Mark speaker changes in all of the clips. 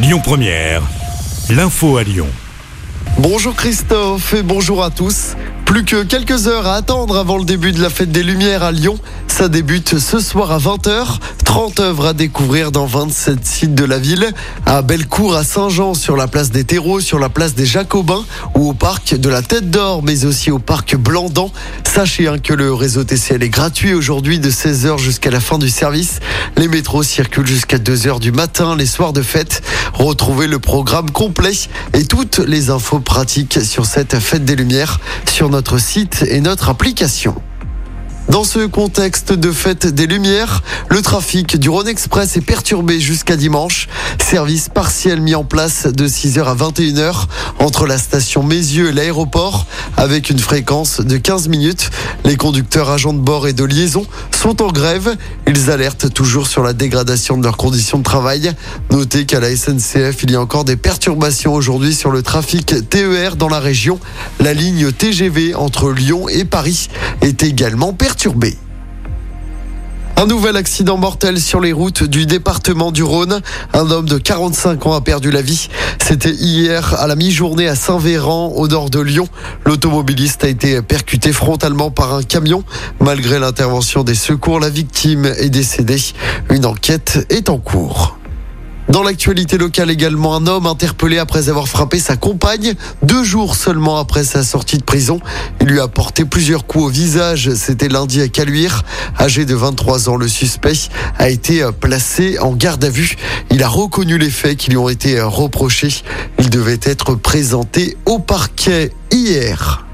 Speaker 1: Lyon Première, l'info à Lyon.
Speaker 2: Bonjour Christophe et bonjour à tous. Plus que quelques heures à attendre avant le début de la fête des Lumières à Lyon. Ça débute ce soir à 20h. 30 œuvres à découvrir dans 27 sites de la ville. À Bellecour, à Saint-Jean, sur la place des Terreaux, sur la place des Jacobins ou au parc de la Tête d'Or, mais aussi au parc Blandan. Sachez hein, que le réseau TCL est gratuit aujourd'hui de 16h jusqu'à la fin du service. Les métros circulent jusqu'à 2h du matin les soirs de fête. Retrouvez le programme complet et toutes les infos pratiques sur cette fête des Lumières sur notre site et notre application. Dans ce contexte de fête des Lumières, le trafic du Rhône Express est perturbé jusqu'à dimanche. Service partiel mis en place de 6h à 21h entre la station Mézieux et l'aéroport avec une fréquence de 15 minutes. Les conducteurs agents de bord et de liaison sont en grève. Ils alertent toujours sur la dégradation de leurs conditions de travail. Notez qu'à la SNCF, il y a encore des perturbations aujourd'hui sur le trafic TER dans la région. La ligne TGV entre Lyon et Paris est également perturbée. Un nouvel accident mortel sur les routes du département du Rhône. Un homme de 45 ans a perdu la vie. C'était hier à la mi-journée à Saint-Véran, au nord de Lyon. L'automobiliste a été percuté frontalement par un camion. Malgré l'intervention des secours, la victime est décédée. Une enquête est en cours. Dans l'actualité locale également, un homme interpellé après avoir frappé sa compagne deux jours seulement après sa sortie de prison. Il lui a porté plusieurs coups au visage. C'était lundi à Caluire. Âgé de 23 ans, le suspect a été placé en garde à vue. Il a reconnu les faits qui lui ont été reprochés. Il devait être présenté au parquet hier.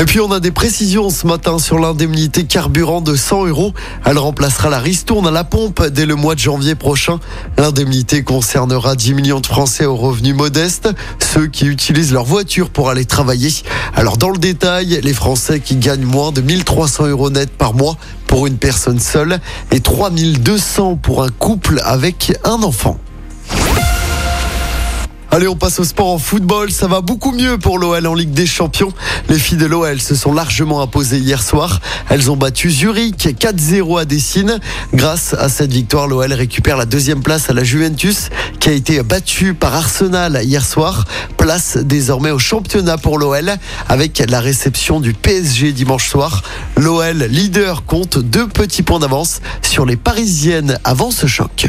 Speaker 2: Et puis on a des précisions ce matin sur l'indemnité carburant de 100 euros. Elle remplacera la ristourne à la pompe dès le mois de janvier prochain. L'indemnité concernera 10 millions de Français aux revenus modestes, ceux qui utilisent leur voiture pour aller travailler. Alors dans le détail, les Français qui gagnent moins de 1300 euros net par mois pour une personne seule et 3200 pour un couple avec un enfant. Allez, on passe au sport en football. Ça va beaucoup mieux pour l'OL en Ligue des Champions. Les filles de l'OL se sont largement imposées hier soir. Elles ont battu Zurich 4-0 à Dessine. Grâce à cette victoire, l'OL récupère la deuxième place à la Juventus qui a été battue par Arsenal hier soir. Place désormais au championnat pour l'OL avec la réception du PSG dimanche soir. L'OL leader compte deux petits points d'avance sur les Parisiennes avant ce choc.